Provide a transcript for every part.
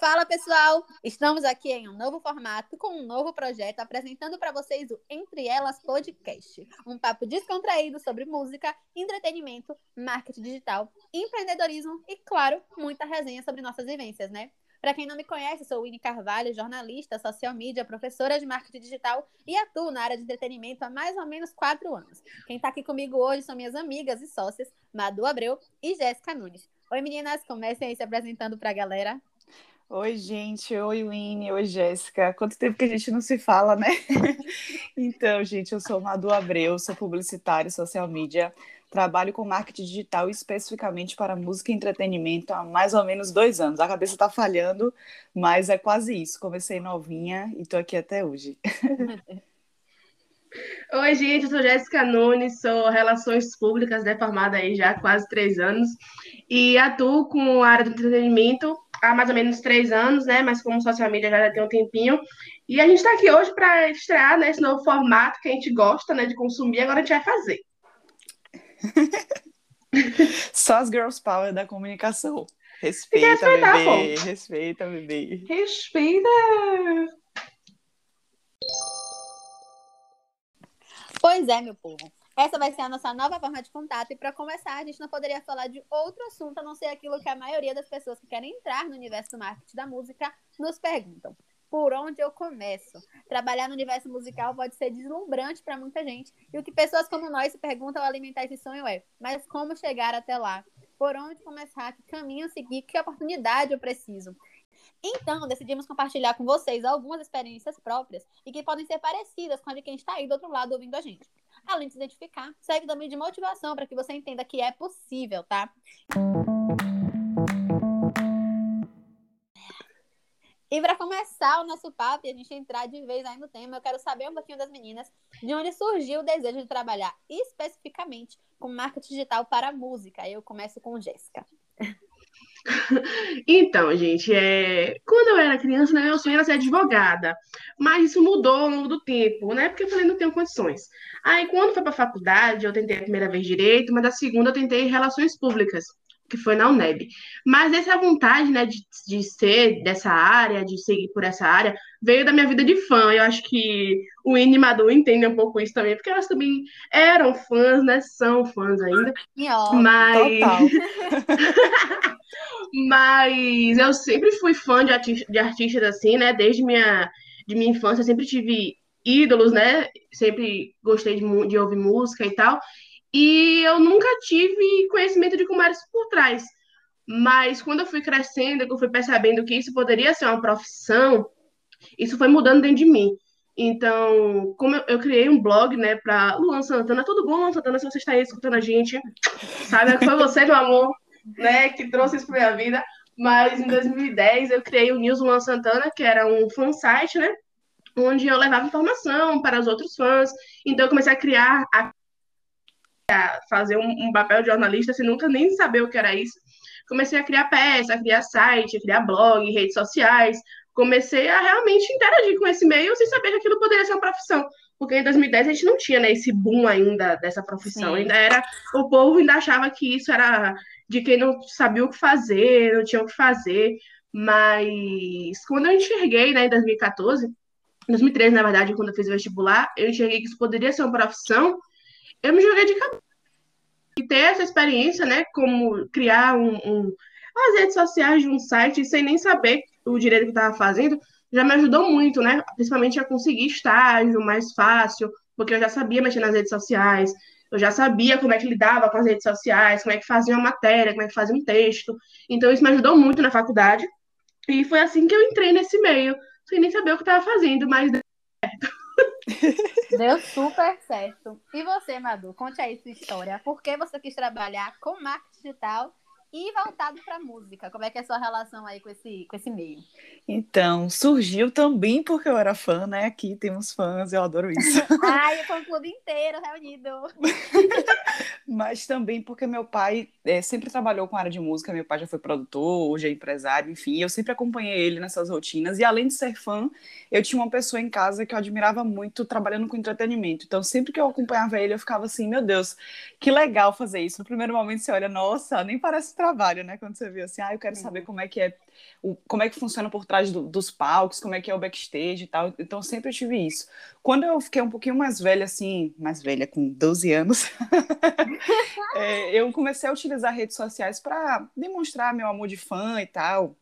Fala pessoal, estamos aqui em um novo formato com um novo projeto apresentando para vocês o Entre Elas Podcast, um papo descontraído sobre música, entretenimento, marketing digital, empreendedorismo e, claro, muita resenha sobre nossas vivências, né? Para quem não me conhece, sou Winnie Carvalho, jornalista, social media, professora de marketing digital e atuo na área de entretenimento há mais ou menos quatro anos. Quem está aqui comigo hoje são minhas amigas e sócias, Madu Abreu e Jéssica Nunes. Oi meninas, comecem aí se apresentando para a galera. Oi, gente. Oi, Winnie. Oi, Jéssica. Quanto tempo que a gente não se fala, né? então, gente, eu sou Madu Abreu, sou publicitária, social media. Trabalho com marketing digital especificamente para música e entretenimento há mais ou menos dois anos. A cabeça está falhando, mas é quase isso. Comecei novinha e estou aqui até hoje. Oi, gente, eu sou Jéssica Nunes, sou Relações Públicas, né, formada aí já há quase três anos, e atuo com a área do entretenimento há mais ou menos três anos, né? Mas como social media já tem um tempinho. E a gente está aqui hoje para estrear né, esse novo formato que a gente gosta né, de consumir, agora a gente vai fazer. Só as girls power da comunicação. Respeita, bebê. Respeita, bebê. Respeita. Pois é, meu povo. Essa vai ser a nossa nova forma de contato. E para começar, a gente não poderia falar de outro assunto a não ser aquilo que a maioria das pessoas que querem entrar no universo do marketing da música nos perguntam. Por onde eu começo? Trabalhar no universo musical pode ser deslumbrante para muita gente. E o que pessoas como nós se perguntam ao alimentar esse sonho é: mas como chegar até lá? Por onde começar? Que caminho seguir? Que oportunidade eu preciso? Então, decidimos compartilhar com vocês algumas experiências próprias e que podem ser parecidas com a de quem está aí do outro lado ouvindo a gente além de se identificar, serve também de motivação para que você entenda que é possível, tá? E para começar o nosso papo e a gente entrar de vez aí no tema, eu quero saber um pouquinho das meninas de onde surgiu o desejo de trabalhar especificamente com marketing digital para música. Eu começo com Jéssica. Então, gente, é... quando eu era criança, né, meu sonho era ser advogada, mas isso mudou ao longo do tempo, né? Porque eu falei, não tenho condições. Aí, quando foi para a faculdade, eu tentei a primeira vez direito, mas a segunda eu tentei relações públicas, que foi na UNEB. Mas essa vontade, né, de, de ser dessa área, de seguir por essa área, veio da minha vida de fã. Eu acho que o Ine Madu entende um pouco isso também, porque elas também eram fãs, né? São fãs ainda. mas... Total. Mas eu sempre fui fã de, arti de artistas assim, né? Desde minha, de minha infância, eu sempre tive ídolos, né? Sempre gostei de, de ouvir música e tal. E eu nunca tive conhecimento de como era isso por trás. Mas quando eu fui crescendo, eu fui percebendo que isso poderia ser uma profissão, isso foi mudando dentro de mim. Então, como eu, eu criei um blog, né, para Luan Santana, tudo bom, Luan Santana, se você está aí escutando a gente, sabe que foi você, meu amor, né, que trouxe isso para minha vida. Mas em 2010 eu criei o News Luan Santana, que era um fansite, né? Onde eu levava informação para os outros fãs. Então eu comecei a criar, a, a fazer um, um, papel de jornalista sem nunca nem saber o que era isso. Comecei a criar peça, a criar site, a criar blog, redes sociais. Comecei a realmente interagir com esse meio sem saber que aquilo poderia ser uma profissão porque em 2010 a gente não tinha né, esse boom ainda dessa profissão. Sim. Ainda era. O povo ainda achava que isso era de quem não sabia o que fazer, não tinha o que fazer. Mas quando eu enxerguei, né, em 2014, 2013, na verdade, quando eu fiz o vestibular, eu enxerguei que isso poderia ser uma profissão, eu me joguei de cabeça. E ter essa experiência, né, como criar um, um, as redes sociais de um site sem nem saber o direito que estava fazendo, já me ajudou muito, né, principalmente a conseguir estágio mais fácil, porque eu já sabia mexer nas redes sociais, eu já sabia como é que lidava com as redes sociais, como é que fazia uma matéria, como é que fazia um texto. Então, isso me ajudou muito na faculdade. E foi assim que eu entrei nesse meio, sem nem saber o que estava fazendo, mas deu certo. Deu super certo. E você, Madu, conte aí sua história. Por que você quis trabalhar com marketing digital e voltado para música. Como é que é a sua relação aí com esse, com esse meio? Então, surgiu também porque eu era fã, né? Aqui temos fãs, eu adoro isso. Ai, o fã clube inteiro reunido. mas também porque meu pai é, sempre trabalhou com a área de música, meu pai já foi produtor, hoje é empresário, enfim, eu sempre acompanhei ele nessas rotinas, e além de ser fã, eu tinha uma pessoa em casa que eu admirava muito trabalhando com entretenimento, então sempre que eu acompanhava ele, eu ficava assim, meu Deus, que legal fazer isso, no primeiro momento você olha, nossa, nem parece trabalho, né, quando você vê assim, ah, eu quero saber como é que é, o, como é que funciona por trás do, dos palcos, como é que é o backstage e tal, então sempre eu tive isso. Quando eu fiquei um pouquinho mais velha, assim, mais velha, com 12 anos, é, eu comecei a utilizar redes sociais para demonstrar meu amor de fã e tal.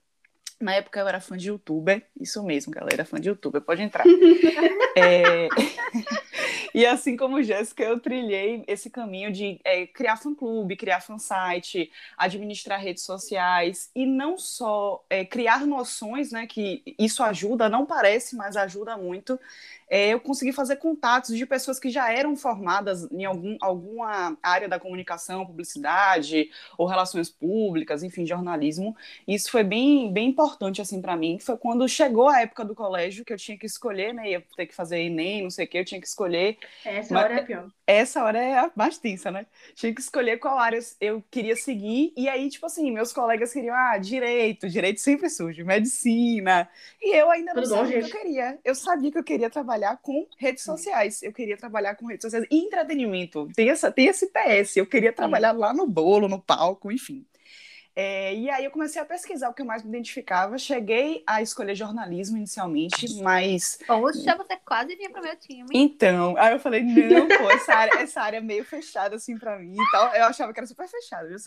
Na época eu era fã de youtuber, isso mesmo, galera, fã de youtuber, pode entrar. é... e assim como Jéssica, eu trilhei esse caminho de é, criar fã-clube, criar fansite, administrar redes sociais e não só é, criar noções, né, que isso ajuda, não parece, mas ajuda muito, é, eu consegui fazer contatos de pessoas que já eram formadas em algum, alguma área da comunicação, publicidade ou relações públicas, enfim, jornalismo. Isso foi bem, bem importante assim para mim. Foi quando chegou a época do colégio que eu tinha que escolher, né? Ia ter que fazer ENEM, não sei o que, eu tinha que escolher. Essa Mas, hora é pior. Essa hora é a mais tensa, né? Tinha que escolher qual área eu queria seguir. E aí, tipo assim, meus colegas queriam, ah, direito, direito sempre surge, medicina. E eu ainda não Tudo sabia o que eu queria. Eu sabia que eu queria trabalhar com redes sociais. Eu queria trabalhar com redes sociais e entretenimento. Tem, essa, tem esse PS. Eu queria trabalhar lá no bolo, no palco, enfim. É, e aí eu comecei a pesquisar o que eu mais me identificava. Cheguei a escolher jornalismo inicialmente, mas. Poxa, você quase vinha pro meu time. Então, aí eu falei, não, pô, essa área, essa área é meio fechada assim para mim e tal. Eu achava que era super fechada, viu?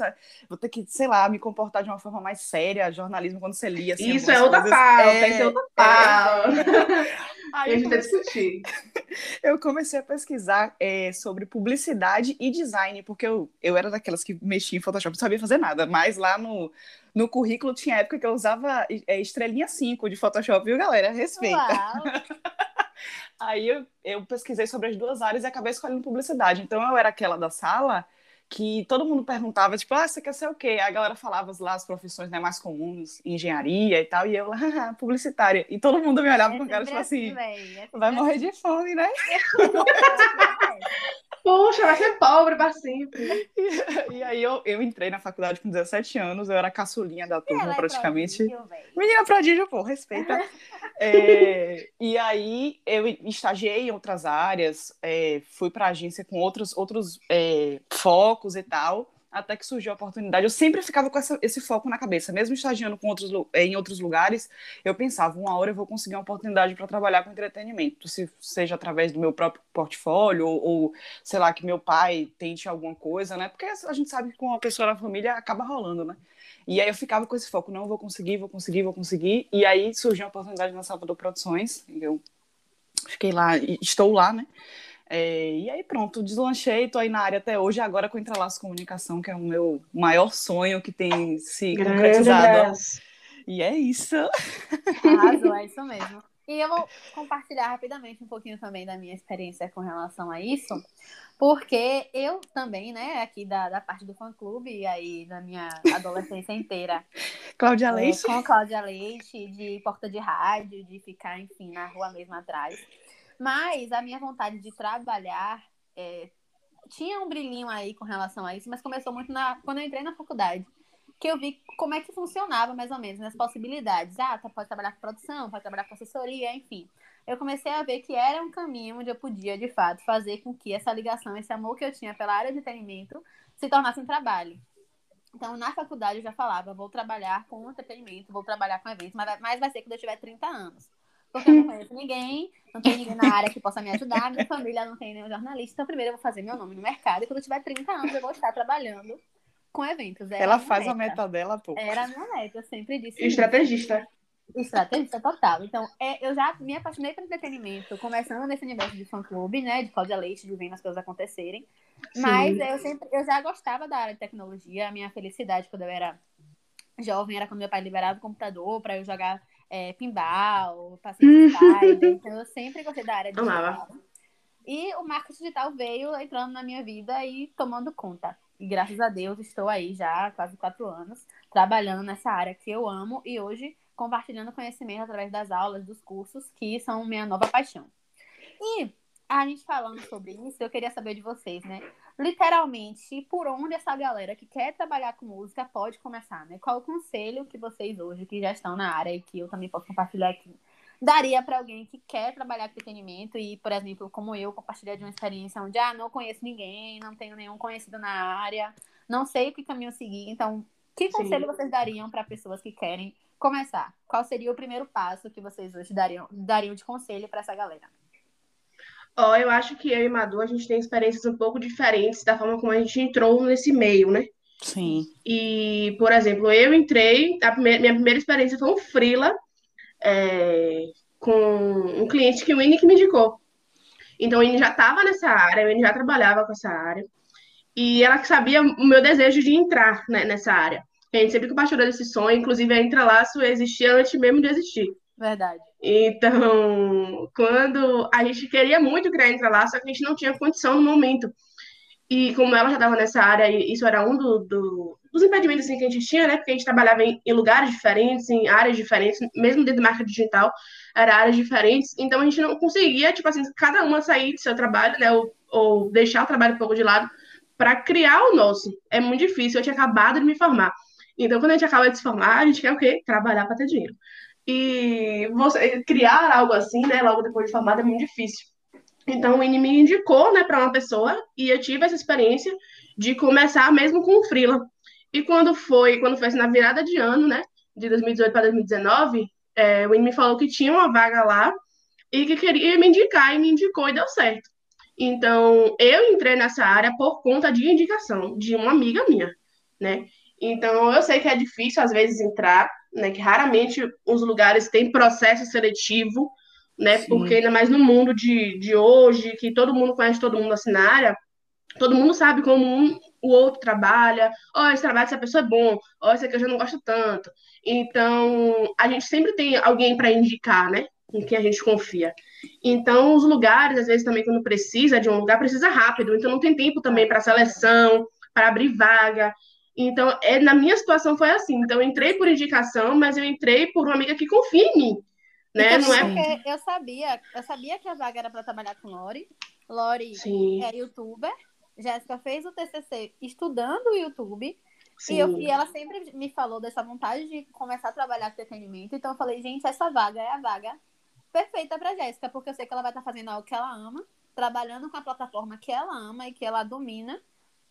Vou ter que, sei lá, me comportar de uma forma mais séria, jornalismo, quando você lia. Assim, isso é outra coisas... pauta, é, isso é outra pauta. É... Aí a gente comecei... discutir. Eu comecei a pesquisar é, sobre publicidade e design, porque eu, eu era daquelas que mexia em Photoshop, não sabia fazer nada, mas lá no, no currículo tinha época que eu usava é, estrelinha 5 de Photoshop, viu, galera? Respeita. Aí eu, eu pesquisei sobre as duas áreas e acabei escolhendo publicidade. Então eu era aquela da sala que todo mundo perguntava, tipo, ah, você quer ser o quê? Aí a galera falava lá as profissões né, mais comuns, engenharia e tal, e eu lá, publicitária. E todo mundo me olhava é com cara, tipo assim, assim vai morrer assim. de fome, né? Poxa, vai ser pobre para sempre. E, e, aí eu, eu entrei na faculdade com 17 anos, eu era caçulinha da turma, praticamente. Prodígio, Menina prodígio, pô, respeita. é, e aí eu estagiei em outras áreas, é, fui para agência com outros, outros é, focos e tal até que surgiu a oportunidade. Eu sempre ficava com essa, esse foco na cabeça, mesmo estagiando outros, em outros lugares, eu pensava, uma hora eu vou conseguir uma oportunidade para trabalhar com entretenimento, se seja através do meu próprio portfólio, ou, ou, sei lá, que meu pai tente alguma coisa, né? Porque a gente sabe que com uma pessoa na família acaba rolando, né? E aí eu ficava com esse foco, não, vou conseguir, vou conseguir, vou conseguir. E aí surgiu a oportunidade na Salvador Produções, eu fiquei lá, estou lá, né? É, e aí pronto, deslanchei, tô aí na área até hoje, agora com o Entrelaço Comunicação, que é o meu maior sonho que tem se Grande concretizado. E é isso. Arrasou, é isso mesmo. E eu vou compartilhar rapidamente um pouquinho também da minha experiência com relação a isso, porque eu também, né, aqui da, da parte do fã-clube, e aí na minha adolescência inteira. Cláudia é, Leite. Com Cláudia Leite, de porta de rádio, de ficar, enfim, na rua mesmo atrás. Mas a minha vontade de trabalhar é, tinha um brilhinho aí com relação a isso, mas começou muito na, quando eu entrei na faculdade. Que eu vi como é que funcionava, mais ou menos, nas possibilidades. Ah, tá, pode trabalhar com produção, pode trabalhar com assessoria, enfim. Eu comecei a ver que era um caminho onde eu podia, de fato, fazer com que essa ligação, esse amor que eu tinha pela área de entretenimento, se tornasse um trabalho. Então, na faculdade, eu já falava, vou trabalhar com entretenimento, vou trabalhar com eventos, mas vai ser quando eu tiver 30 anos porque eu não conheço ninguém, não tem ninguém na área que possa me ajudar, minha família não tem nenhum jornalista, então primeiro eu vou fazer meu nome no mercado e quando eu tiver 30 anos eu vou estar trabalhando com eventos. Era Ela faz meta. a meta dela, pô. Era a minha meta, eu sempre disse. Estrategista. Estrategista total. Então, é, eu já me apaixonei por entretenimento, começando nesse universo de fã-clube, né? De Cláudia Leite, de vendo as coisas acontecerem. Sim. Mas eu sempre, eu já gostava da área de tecnologia. A minha felicidade quando eu era jovem era quando meu pai liberava o computador para eu jogar é, pinball, passeio de então eu sempre gostei da área digital. E o marketing digital veio entrando na minha vida e tomando conta. E graças a Deus estou aí já há quase quatro anos, trabalhando nessa área que eu amo e hoje compartilhando conhecimento através das aulas, dos cursos, que são minha nova paixão. E a gente falando sobre isso, eu queria saber de vocês, né? Literalmente, por onde essa galera que quer trabalhar com música pode começar, né? Qual o conselho que vocês hoje, que já estão na área e que eu também posso compartilhar aqui, daria para alguém que quer trabalhar com entretenimento e, por exemplo, como eu, compartilhar de uma experiência onde, ah, não conheço ninguém, não tenho nenhum conhecido na área, não sei o que caminho seguir. Então, que conselho Sim. vocês dariam para pessoas que querem começar? Qual seria o primeiro passo que vocês hoje dariam, dariam de conselho para essa galera? Ó, oh, eu acho que eu e Madu, a gente tem experiências um pouco diferentes da forma como a gente entrou nesse meio, né? Sim. E, por exemplo, eu entrei, a primeira, minha primeira experiência foi um freela é, com um cliente que o Winnie que me indicou. Então, o já estava nessa área, o já trabalhava com essa área. E ela sabia o meu desejo de entrar né, nessa área. A gente sempre compartilhou desse sonho, inclusive a Entrelaço existia antes mesmo de existir. Verdade. Então, quando a gente queria muito criar Entrelaço, só que a gente não tinha condição no momento. E como ela já estava nessa área, isso era um do, do, dos impedimentos assim, que a gente tinha, né? Porque a gente trabalhava em, em, lugares diferentes, em áreas diferentes, mesmo dentro da marca digital, era áreas diferentes. Então a gente não conseguia, tipo assim, cada uma sair do seu trabalho, né? Ou, ou deixar o trabalho um pouco de lado para criar o nosso. É muito difícil. Eu tinha acabado de me formar. Então, quando a gente acaba de se formar, a gente quer o quê? Trabalhar para ter dinheiro. E você criar algo assim, né? Logo depois de formado é muito difícil. Então, o INE me indicou, né, para uma pessoa e eu tive essa experiência de começar mesmo com o freela. E quando foi, quando foi assim, na virada de ano, né, de 2018 para 2019, é, o INE me falou que tinha uma vaga lá e que queria me indicar e me indicou e deu certo. Então, eu entrei nessa área por conta de indicação de uma amiga minha, né? Então, eu sei que é difícil às vezes entrar, né, que raramente os lugares têm processo seletivo, né? Sim. Porque ainda mais no mundo de, de hoje, que todo mundo conhece todo mundo assim na área, todo mundo sabe como um, o outro trabalha, ó, oh, esse trabalho dessa pessoa é bom, ó, oh, esse aqui eu já não gosto tanto. Então, a gente sempre tem alguém para indicar, né? Em quem a gente confia. Então, os lugares, às vezes, também, quando precisa de um lugar, precisa rápido. Então, não tem tempo também para seleção, para abrir vaga. Então, é, na minha situação foi assim. Então, eu entrei por indicação, mas eu entrei por uma amiga que confia em mim. Né? Então, não é porque eu sabia, eu sabia que a vaga era para trabalhar com Lori. Lori Sim. é youtuber. Jéssica fez o TCC estudando o YouTube. E, eu, e, ela sempre me falou dessa vontade de começar a trabalhar com entretenimento. Então eu falei, gente, essa vaga é a vaga perfeita para Jéssica, porque eu sei que ela vai estar fazendo algo que ela ama, trabalhando com a plataforma que ela ama e que ela domina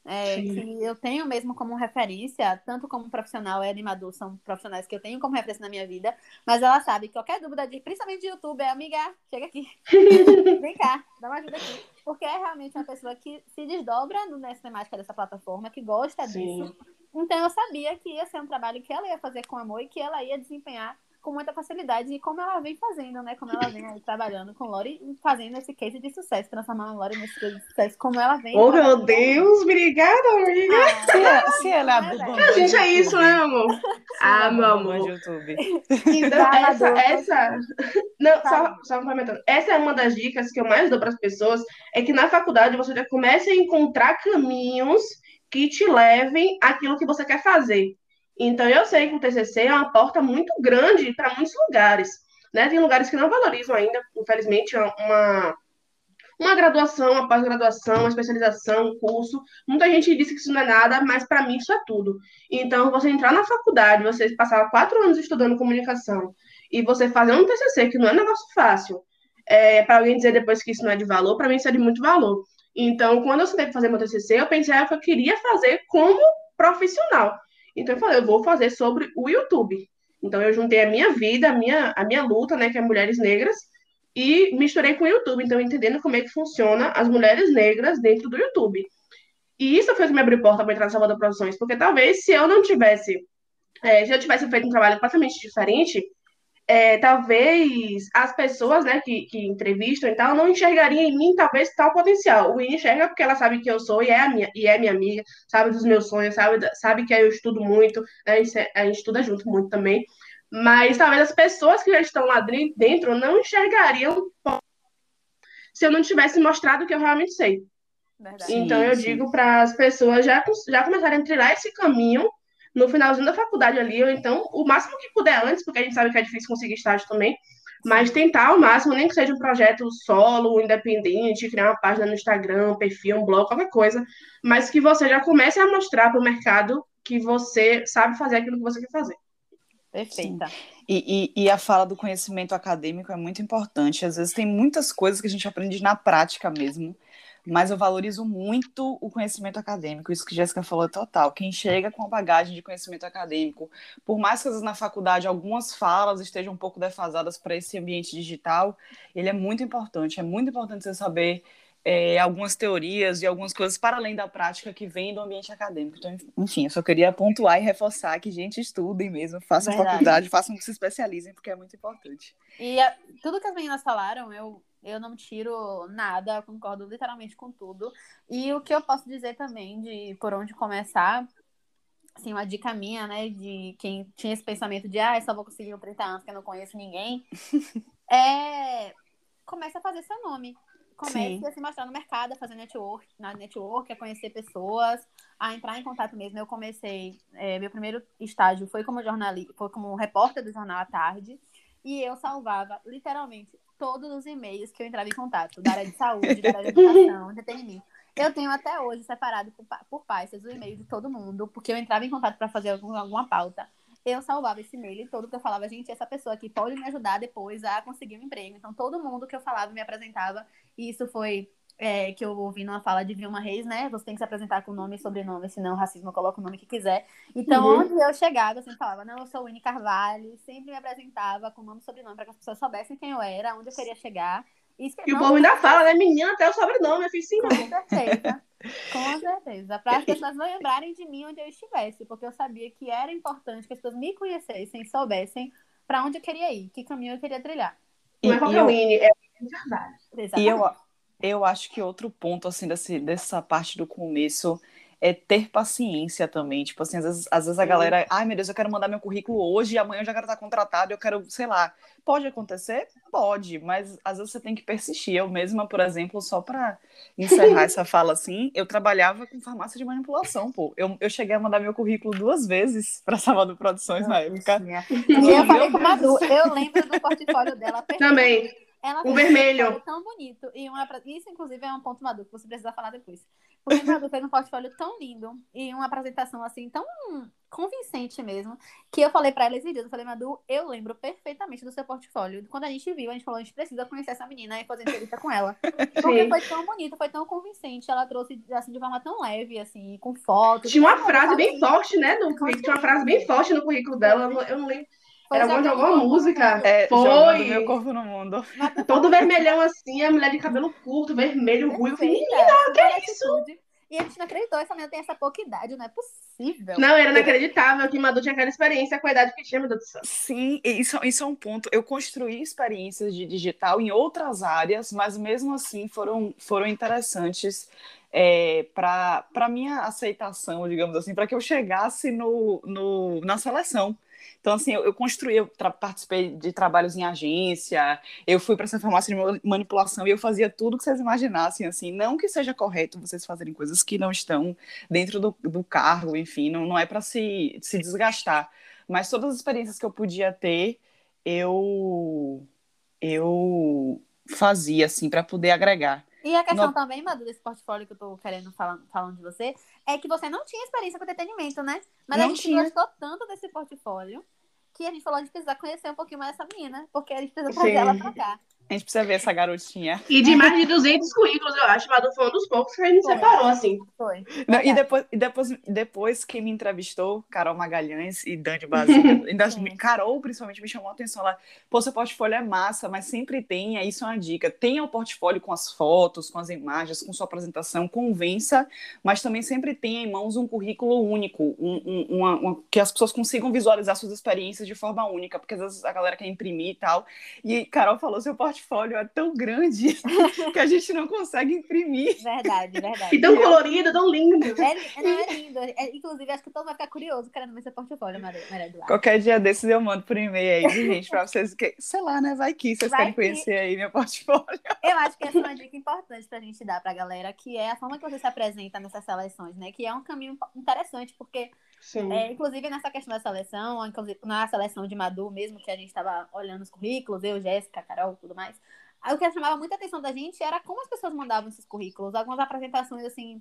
é, que eu tenho mesmo como referência, tanto como profissional e animador, são profissionais que eu tenho como referência na minha vida, mas ela sabe que qualquer dúvida, de, principalmente de YouTube, é amiga, chega aqui, vem cá, dá uma ajuda aqui, porque é realmente uma pessoa que se desdobra nessa temática dessa plataforma, que gosta Sim. disso, então eu sabia que ia ser um trabalho que ela ia fazer com amor e que ela ia desempenhar com muita facilidade, e como ela vem fazendo, né? Como ela vem aí trabalhando com Lori, fazendo esse case de sucesso, transformando a Lori nesse case de sucesso, como ela vem. Oh, meu Deus, obrigada, amiga! Ah, se, é, se ela é a Gente, é isso, né, amor? Ah, meu amor. YouTube. Então, essa, essa... Não, só, só comentando. Essa é uma das dicas que eu mais dou para as pessoas, é que na faculdade você já comece a encontrar caminhos que te levem àquilo que você quer fazer. Então, eu sei que o TCC é uma porta muito grande para muitos lugares. Né? Tem lugares que não valorizam ainda, infelizmente, uma, uma graduação, uma pós-graduação, uma especialização, um curso. Muita gente disse que isso não é nada, mas para mim isso é tudo. Então, você entrar na faculdade, você passar quatro anos estudando comunicação e você fazer um TCC, que não é um negócio fácil, é, para alguém dizer depois que isso não é de valor, para mim isso é de muito valor. Então, quando eu sentei fazer meu TCC, eu pensei que eu queria fazer como profissional. Então eu falei, eu vou fazer sobre o YouTube. Então eu juntei a minha vida, a minha, a minha luta, né, que é mulheres negras, e misturei com o YouTube, então entendendo como é que funciona as mulheres negras dentro do YouTube. E isso fez me abrir porta para entrar na Salvador Produções, porque talvez se eu não tivesse, é, se eu tivesse feito um trabalho completamente diferente, é, talvez as pessoas né, que, que entrevistam e tal não enxergariam em mim talvez tal potencial. O Winnie enxerga porque ela sabe que eu sou e é, a minha, e é minha amiga, sabe dos meus sonhos, sabe, sabe que eu estudo muito, né, a, gente, a gente estuda junto muito também. Mas talvez as pessoas que já estão lá dentro não enxergariam se eu não tivesse mostrado o que eu realmente sei. Verdade. Então eu sim. digo para as pessoas já, já começarem a trilhar esse caminho no finalzinho da faculdade ali, ou então o máximo que puder antes, porque a gente sabe que é difícil conseguir estágio também, Mas tentar ao máximo, nem que seja um projeto solo, independente, criar uma página no Instagram, um perfil, um blog, qualquer coisa, mas que você já comece a mostrar para o mercado que você sabe fazer aquilo que você quer fazer. Perfeita. E, e, e, a fala do conhecimento acadêmico é muito importante. Às vezes tem muitas coisas que a gente aprende na prática mesmo, mas eu valorizo muito o conhecimento acadêmico. Isso que Jéssica falou é total. Quem chega com a bagagem de conhecimento acadêmico, por mais que às vezes na faculdade algumas falas estejam um pouco defasadas para esse ambiente digital, ele é muito importante. É muito importante você saber é, algumas teorias e algumas coisas para além da prática que vem do ambiente acadêmico. Então, enfim, eu só queria pontuar e reforçar que, gente, estudem mesmo, façam Verdade. faculdade, façam que se especializem, porque é muito importante. E a, tudo que as meninas falaram, eu, eu não tiro nada, concordo literalmente com tudo. E o que eu posso dizer também de por onde começar, assim, uma dica minha, né, de quem tinha esse pensamento de, ah, eu só vou conseguir com 30 anos que eu não conheço ninguém, é começa a fazer seu nome comece Sim. a se mostrar no mercado, a fazer network, na network, a conhecer pessoas, a entrar em contato mesmo. Eu comecei, é, meu primeiro estágio foi como jornalista, foi como repórter do jornal à tarde, e eu salvava literalmente todos os e-mails que eu entrava em contato, da área de saúde, da área de educação, entretenimento. Eu tenho até hoje separado por, por pastas o e-mail de todo mundo, porque eu entrava em contato para fazer algum, alguma pauta eu salvava esse e-mail todo que eu falava, gente, essa pessoa aqui pode me ajudar depois a conseguir um emprego. Então, todo mundo que eu falava me apresentava. E isso foi é, que eu ouvi numa fala de Vilma Reis, né? Você tem que se apresentar com nome e sobrenome, senão o racismo coloca o nome que quiser. Então, uhum. onde eu chegava, eu sempre falava, não, eu sou Winnie Carvalho, sempre me apresentava com nome e sobrenome para que as pessoas soubessem quem eu era, onde eu queria chegar. Isso que, e o povo ainda fala, né? Menina, até o sobrenome, eu fiz sim, Com certeza. Com certeza. Para as pessoas não lembrarem de mim onde eu estivesse, porque eu sabia que era importante que as pessoas me conhecessem, soubessem para onde eu queria ir, que caminho eu queria trilhar. Não é qualquer Winnie, é verdade. E eu, eu acho que outro ponto, assim, desse, dessa parte do começo é ter paciência também. Tipo assim, às vezes, às vezes a galera, ai meu Deus, eu quero mandar meu currículo hoje e amanhã eu já quero estar contratado, eu quero, sei lá. Pode acontecer? Pode, mas às vezes você tem que persistir. Eu mesma, por exemplo, só para encerrar essa fala assim, eu trabalhava com farmácia de manipulação, pô. Eu, eu cheguei a mandar meu currículo duas vezes para Salvador Produções na época. E eu falei com a Madu, eu lembro do portfólio dela. Também. Ela o vermelho. Um tão bonito. E uma, isso, inclusive, é um ponto maduro que você precisa falar depois. Porque o Madu fez um portfólio tão lindo e uma apresentação assim tão convincente mesmo, que eu falei para ela esses dias, eu falei, Madu, eu lembro perfeitamente do seu portfólio. Quando a gente viu, a gente falou, a gente precisa conhecer essa menina e fazer entrevista com ela. Porque foi tão bonito, foi tão convincente, ela trouxe assim de forma tão leve, assim, com fotos. Tinha uma frase bem forte, né, no currículo, tinha uma frase bem forte no currículo dela, eu não lembro Era alguma de alguma música. É, Foi. Meu corpo no mundo. Todo vermelhão assim, a mulher de cabelo curto, vermelho, ruivo. Menina, que é isso? E a gente não acreditou, essa menina tem essa pouca idade, não é possível. Não, era inacreditável que Madu tinha aquela experiência com a idade que tinha, meu Deus do céu. Sim, isso, isso é um ponto. Eu construí experiências de digital em outras áreas, mas mesmo assim foram, foram interessantes é, para minha aceitação, digamos assim, para que eu chegasse no, no, na seleção. Então, assim, eu, eu construí, eu participei de trabalhos em agência, eu fui para essa farmácia de manipulação e eu fazia tudo que vocês imaginassem, assim. Não que seja correto vocês fazerem coisas que não estão dentro do, do cargo, enfim, não, não é para se, se desgastar. Mas todas as experiências que eu podia ter, eu, eu fazia, assim, para poder agregar. E a questão no... também, Madu, desse portfólio que eu tô querendo falar, falando de você, é que você não tinha experiência com entretenimento, né? Mas não a gente tinha. gostou tanto desse portfólio que a gente falou, a gente precisa conhecer um pouquinho mais essa menina, porque a gente precisa trazer Sim. ela pra cá. A gente precisa ver essa garotinha. E de mais de 200 currículos, eu acho. Madu foi um dos poucos que a gente foi. separou, assim. Foi. Não, e depois, e depois, depois quem me entrevistou, Carol Magalhães e Dani Basílio, ainda, Carol principalmente me chamou a atenção lá. Pô, seu portfólio é massa, mas sempre tenha, isso é uma dica, tenha o portfólio com as fotos, com as imagens, com sua apresentação, convença, mas também sempre tenha em mãos um currículo único, um, um, uma, uma, que as pessoas consigam visualizar suas experiências de forma única, porque às vezes a galera quer imprimir e tal. E Carol falou, seu portfólio portfólio é tão grande que a gente não consegue imprimir. Verdade, verdade. E tão colorido, tão lindo. É, não, é lindo. É, inclusive, acho que todo mundo vai ficar curioso querendo ver seu portfólio, Maria, Maria Eduardo. Qualquer dia desses eu mando por e-mail aí, gente, pra vocês, que, sei lá, né, vai que vocês vai querem que... conhecer aí meu portfólio. Eu acho que essa é uma dica importante pra gente dar pra galera, que é a forma que você se apresenta nessas seleções, né, que é um caminho interessante, porque É, inclusive, nessa questão da seleção, na seleção de Madu mesmo, que a gente estava olhando os currículos, eu, Jéssica, Carol e tudo mais, o que chamava muita atenção da gente era como as pessoas mandavam esses currículos. Algumas apresentações, assim,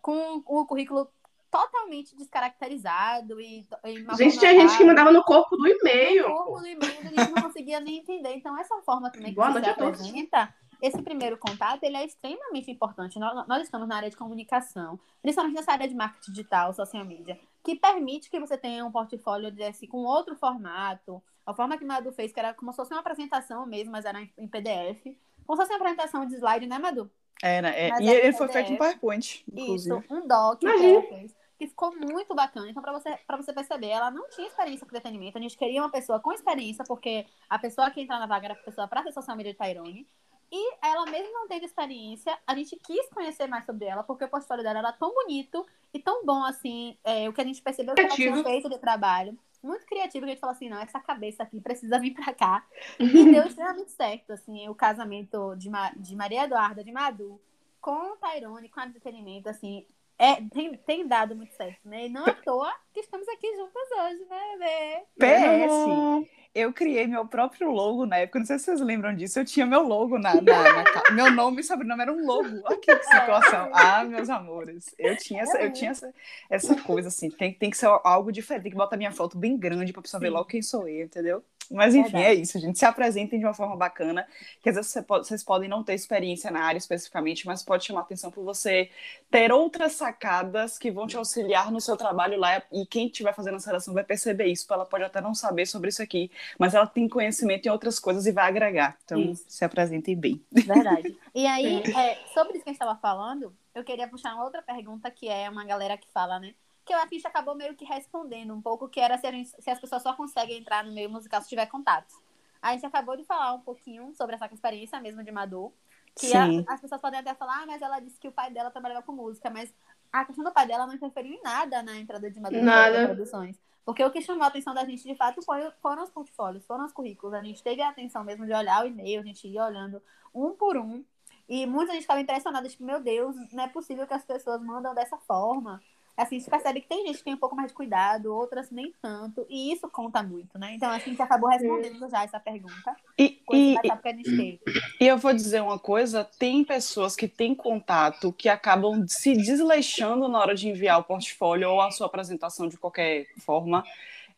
com o currículo totalmente descaracterizado e, e gente tinha gente que mandava no corpo do e-mail. No corpo do e-mail, a gente não conseguia nem entender. Então, essa forma também que Boa você apresenta, esse primeiro contato, ele é extremamente importante. Nós, nós, estamos na área de comunicação, principalmente nessa área de marketing digital, social media, que permite que você tenha um portfólio assim, com outro formato. A forma que o Madu fez, que era como se fosse uma apresentação mesmo, mas era em PDF. Como se fosse uma apresentação de slide, né, Madu? Era, é. e ele foi feito em PowerPoint. Inclusive. Isso, um doc que ela fez que ficou muito bacana. Então, para você, pra você perceber, ela não tinha experiência com detenimento. A gente queria uma pessoa com experiência, porque a pessoa que entrar na vaga era a pessoa para ser social media de Tyrone. E ela, mesmo não tendo experiência, a gente quis conhecer mais sobre ela, porque o portfólio dela era tão bonito e tão bom, assim, é, o que a gente percebeu que ela tinha feito de trabalho. Muito criativo, que a gente falou assim, não, essa cabeça aqui precisa vir pra cá. E deu extremamente certo, assim, o casamento de, Ma de Maria Eduarda, de Madu, com o Tyrone, com a entretenimento, assim, é, tem, tem dado muito certo, né? E não à toa que estamos aqui juntas hoje, né, Bê? PS, eu criei meu próprio logo na época, não sei se vocês lembram disso, eu tinha meu logo na, na, na meu nome e sobrenome era um logo. Olha que situação. Ah, meus amores, eu tinha essa, eu tinha essa, essa coisa assim, tem, tem que ser algo diferente, tem que botar minha foto bem grande pra pessoa Sim. ver logo quem sou eu, entendeu? Mas enfim, Verdade. é isso, gente. Se apresentem de uma forma bacana, que às vezes vocês podem não ter experiência na área especificamente, mas pode chamar atenção por você ter outras sacadas que vão te auxiliar no seu trabalho lá. E quem estiver fazendo essa relação vai perceber isso. Ela pode até não saber sobre isso aqui, mas ela tem conhecimento em outras coisas e vai agregar. Então, isso. se apresentem bem. Verdade. E aí, é, sobre isso que a gente estava falando, eu queria puxar uma outra pergunta que é uma galera que fala, né? Que a gente acabou meio que respondendo um pouco, que era se, gente, se, as pessoas só conseguem entrar no meio musical se tiver contatos. A gente acabou de falar um pouquinho sobre essa experiência mesmo de Madu, que a, as pessoas podem até falar, ah, mas ela disse que o pai dela trabalhava com música, mas a questão do pai dela não interferiu em nada na entrada de Madu nas produções. Porque o que chamou a atenção da gente, de fato, foi, foram os portfólios, foram os currículos. A gente teve a atenção mesmo de olhar o e-mail, a gente ia olhando um por um. E muita gente ficava impressionada, tipo, meu Deus, não é possível que as pessoas mandam dessa forma assim, se percebe que tem gente que tem um pouco mais de cuidado, outras nem tanto, e isso conta muito, né? Então, acho que a gente acabou respondendo já essa pergunta. E, e, e eu vou dizer uma coisa: tem pessoas que têm contato que acabam se desleixando na hora de enviar o portfólio ou a sua apresentação de qualquer forma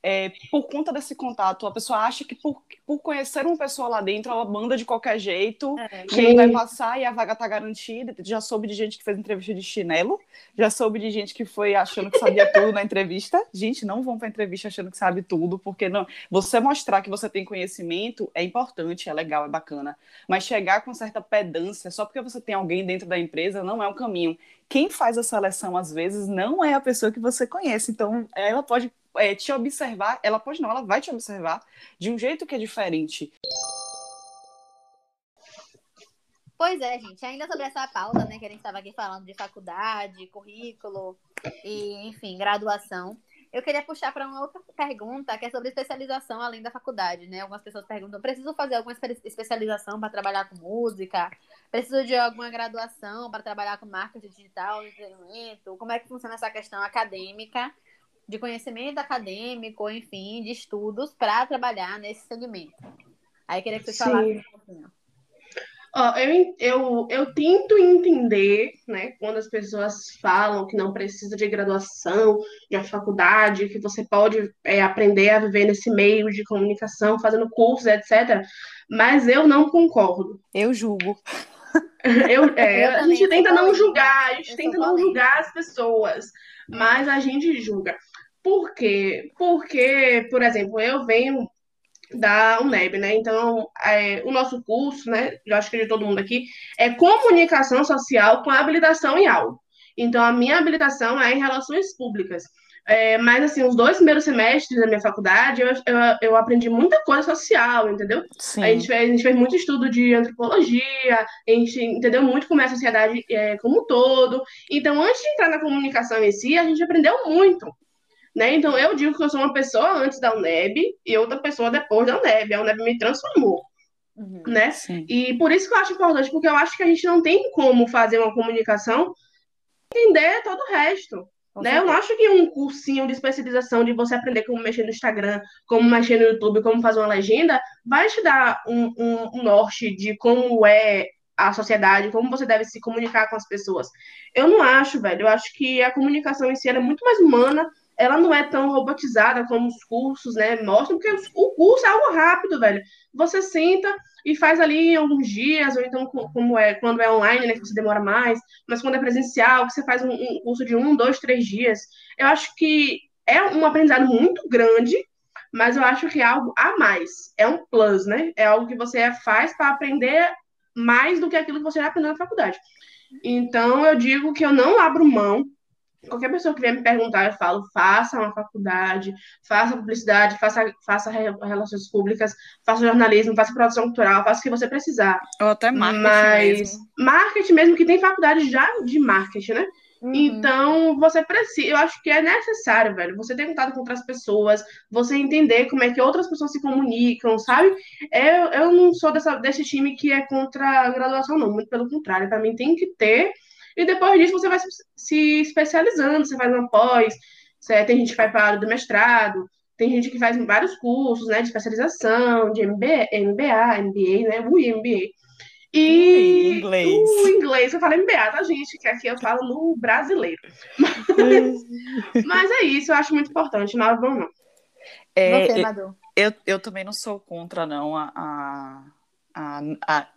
é, por conta desse contato, a pessoa acha que por, por conhecer uma pessoa lá dentro, ela manda de qualquer jeito, é. e vai passar e a vaga tá garantida. Já soube de gente que fez entrevista de chinelo, já soube de gente que foi achando que sabia tudo na entrevista. Gente, não vão para entrevista achando que sabe tudo, porque não, você mostrar que você tem conhecimento é importante, é legal, é bacana. Mas chegar com certa pedância só porque você tem alguém dentro da empresa não é o caminho. Quem faz a seleção, às vezes, não é a pessoa que você conhece. Então, ela pode é, te observar, ela pode não, ela vai te observar de um jeito que é diferente. Pois é, gente. Ainda sobre essa pauta, né, que a gente estava aqui falando de faculdade, currículo e, enfim, graduação. Eu queria puxar para uma outra pergunta, que é sobre especialização além da faculdade, né? Algumas pessoas perguntam: preciso fazer alguma especialização para trabalhar com música? Preciso de alguma graduação para trabalhar com marketing digital, entretenimento? Como é que funciona essa questão acadêmica? De conhecimento acadêmico, enfim, de estudos para trabalhar nesse segmento. Aí queria que você Sim. falasse um pouquinho. eu, eu, eu tento entender, né, quando as pessoas falam que não precisa de graduação, de faculdade, que você pode é, aprender a viver nesse meio de comunicação, fazendo cursos, etc. Mas eu não concordo. Eu julgo. Eu, é, eu a gente tenta não julgar, a gente tenta não julgar as pessoas, mas a gente julga. Por quê? Porque, por exemplo, eu venho da UNEB, né? Então, é, o nosso curso, né? Eu acho que de todo mundo aqui, é comunicação social com habilitação em aula. Então, a minha habilitação é em relações públicas. É, mas, assim, os dois primeiros semestres da minha faculdade, eu, eu, eu aprendi muita coisa social, entendeu? Sim. A, gente fez, a gente fez muito estudo de antropologia, a gente entendeu muito como é a sociedade é, como um todo. Então, antes de entrar na comunicação em si, a gente aprendeu muito. Né? Então, eu digo que eu sou uma pessoa antes da UNEB e outra pessoa depois da UNEB. A UNEB me transformou. Uhum, né? Sim. E por isso que eu acho importante, porque eu acho que a gente não tem como fazer uma comunicação entender todo o resto. Né? Eu não acho que um cursinho de especialização de você aprender como mexer no Instagram, como mexer no YouTube, como fazer uma legenda, vai te dar um, um, um norte de como é a sociedade, como você deve se comunicar com as pessoas. Eu não acho, velho. Eu acho que a comunicação em si é muito mais humana. Ela não é tão robotizada como os cursos, né, mostram, porque o curso é algo rápido, velho. Você senta e faz ali em alguns dias, ou então como é quando é online, né, que você demora mais, mas quando é presencial, você faz um, um curso de um, dois, três dias. Eu acho que é um aprendizado muito grande, mas eu acho que é algo a mais. É um plus, né? É algo que você faz para aprender mais do que aquilo que você já aprendeu na faculdade. Então, eu digo que eu não abro mão. Qualquer pessoa que vier me perguntar, eu falo: faça uma faculdade, faça publicidade, faça, faça relações públicas, faça jornalismo, faça produção cultural, faça o que você precisar. Ou até marketing. Mas mesmo. marketing mesmo, que tem faculdade já de marketing, né? Uhum. Então, você precisa, eu acho que é necessário, velho, você ter contato com outras pessoas, você entender como é que outras pessoas se comunicam, sabe? Eu, eu não sou dessa, desse time que é contra a graduação, não, muito pelo contrário, para mim tem que ter, e depois disso você vai se, especializando, você faz uma pós, você, tem gente que vai para a área do mestrado, tem gente que faz vários cursos, né, de especialização, de MBA, MBA, MBA, né, Ui, MBA. E Ui, inglês. o inglês, eu falei MBA, tá, gente? Que aqui eu falo no brasileiro. Mas é isso, eu acho muito importante, não abram não. É, Você, eu- Madu. eu, eu também não sou contra, não, a, a, a, a-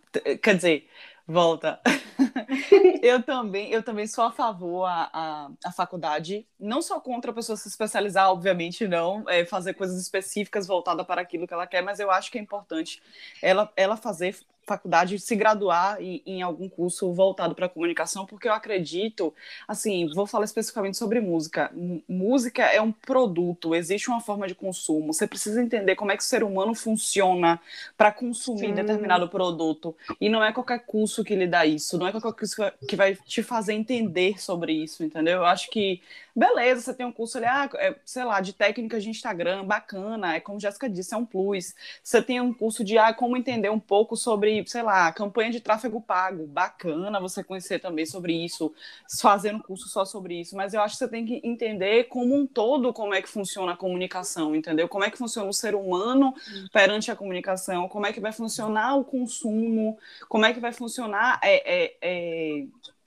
quer dizer, volta. eu também, eu também sou a favor a, a, a faculdade, não sou contra a pessoa se especializar, obviamente não, é, fazer coisas específicas voltadas para aquilo que ela quer, mas eu acho que é importante ela, ela fazer faculdade, se graduar em, em algum curso voltado para comunicação, porque eu acredito, assim, vou falar especificamente sobre música. M- Música é um produto, existe uma forma de consumo. Você precisa entender como é que o ser humano funciona para consumir Sim. determinado produto. E não é qualquer curso que lhe dá isso, não é qualquer curso que vai- te fazer entender sobre isso, entendeu? Eu acho que, beleza, você tem um curso ali, ah, é, sei lá, de técnicas de Instagram, bacana, é como Jéssica disse, é um plus. Você tem um curso de ah, como entender um pouco sobre, sei lá, campanha de tráfego pago, bacana você conhecer também sobre isso, fazer um curso só sobre isso, mas eu acho que você tem que entender como um todo como é que funciona a comunicação, entendeu? Como é que funciona o ser humano perante a comunicação, como é que vai funcionar o consumo, como é que vai funcionar é, é, é,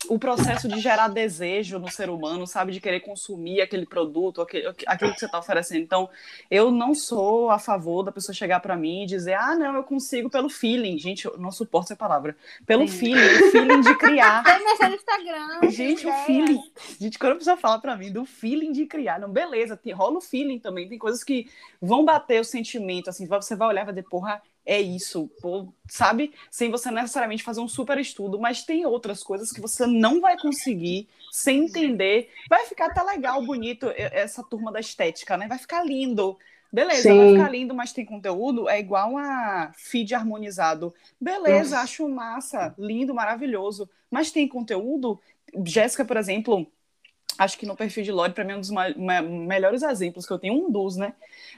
o processo de gerar desejo no ser humano, sabe? De querer consumir aquele produto, aquele, aquilo que você está oferecendo. Então, eu não sou a favor da pessoa chegar para mim e dizer, ah, não, eu consigo pelo feeling. Gente, eu não suporto essa palavra. Pelo Sim. feeling, o feeling de criar. Mexer no Instagram. Gente, o feeling. Gente, quando a pessoa fala pra mim do feeling de criar, não, beleza, tem, rola o feeling também. Tem coisas que vão bater o sentimento, assim, você vai olhar e vai dizer, porra, é isso, pô, sabe? Sem você necessariamente fazer um super estudo, mas tem outras coisas que você não vai conseguir sem entender. Vai ficar até legal, bonito, essa turma da estética, né? Vai ficar lindo. Beleza, vai Sim. ficar lindo, mas tem conteúdo, é igual a feed harmonizado. Beleza, Nossa. acho massa, lindo, maravilhoso. Mas tem conteúdo? Jéssica, por exemplo, acho que no perfil de Lore, para mim, é um dos melhores exemplos que eu tenho, um dos, né?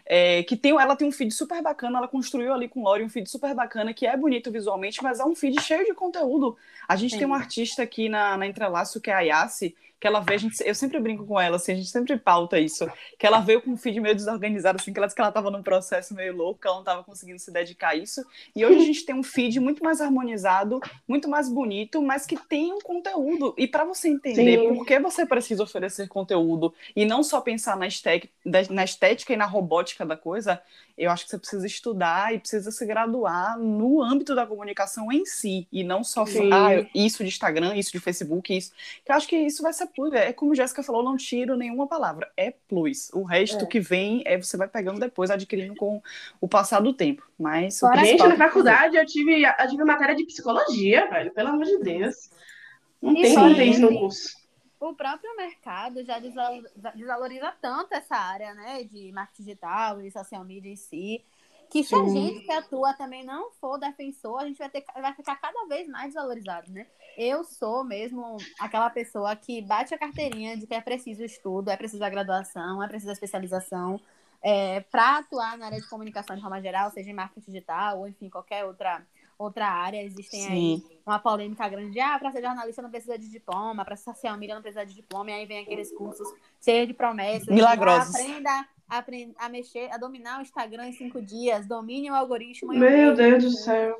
É, que tem, ela tem um feed super bacana, ela construiu ali com Lore um feed super bacana, que é bonito visualmente, mas é um feed cheio de conteúdo. A gente Sim. tem um artista aqui na, na Entrelaço, que é a Yassi, que ela vê, gente, eu sempre brinco com ela, assim, a gente sempre pauta isso, que ela veio com um feed meio desorganizado, assim, que ela disse que ela estava num processo meio louco, que ela não estava conseguindo se dedicar a isso, e hoje a gente tem um feed muito mais harmonizado, muito mais bonito, mas que tem um conteúdo, e para você entender Sim. por que você precisa oferecer conteúdo, e não só pensar na estética, na estética e na robótica da coisa, eu acho que você precisa estudar e precisa se graduar no âmbito da comunicação em si, e não só Sim. ah, isso de Instagram, isso de Facebook, isso. Que eu acho que isso vai ser plus. É como a Jéssica falou, não tiro nenhuma palavra. É plus. O resto É. que vem é você vai pegando depois, adquirindo com o passar do tempo. Mas Fora Gente, na é faculdade eu tive, eu tive matéria de psicologia, velho, pelo amor de Deus. Não E tem como ter isso no curso. O próprio mercado já desval- desvaloriza tanto essa área, né, de marketing digital e social media em si, que se a gente que atua também não for defensor, a gente vai, ter, vai ficar cada vez mais desvalorizado, né? Eu sou mesmo aquela pessoa que bate a carteirinha de que é preciso estudo, é preciso a graduação, é preciso a especialização, é, para atuar na área de comunicação de forma geral, seja em marketing digital ou, enfim, qualquer outra, outra área. Existem Sim. aí uma polêmica grande. Ah, para ser jornalista não precisa de diploma, para ser social media não precisa de diploma. E aí vem aqueles cursos cheios de promessas. Milagrosos. aprenda, aprenda a mexer, a dominar o Instagram em cinco dias. Domine o algoritmo. Meu Deus do céu.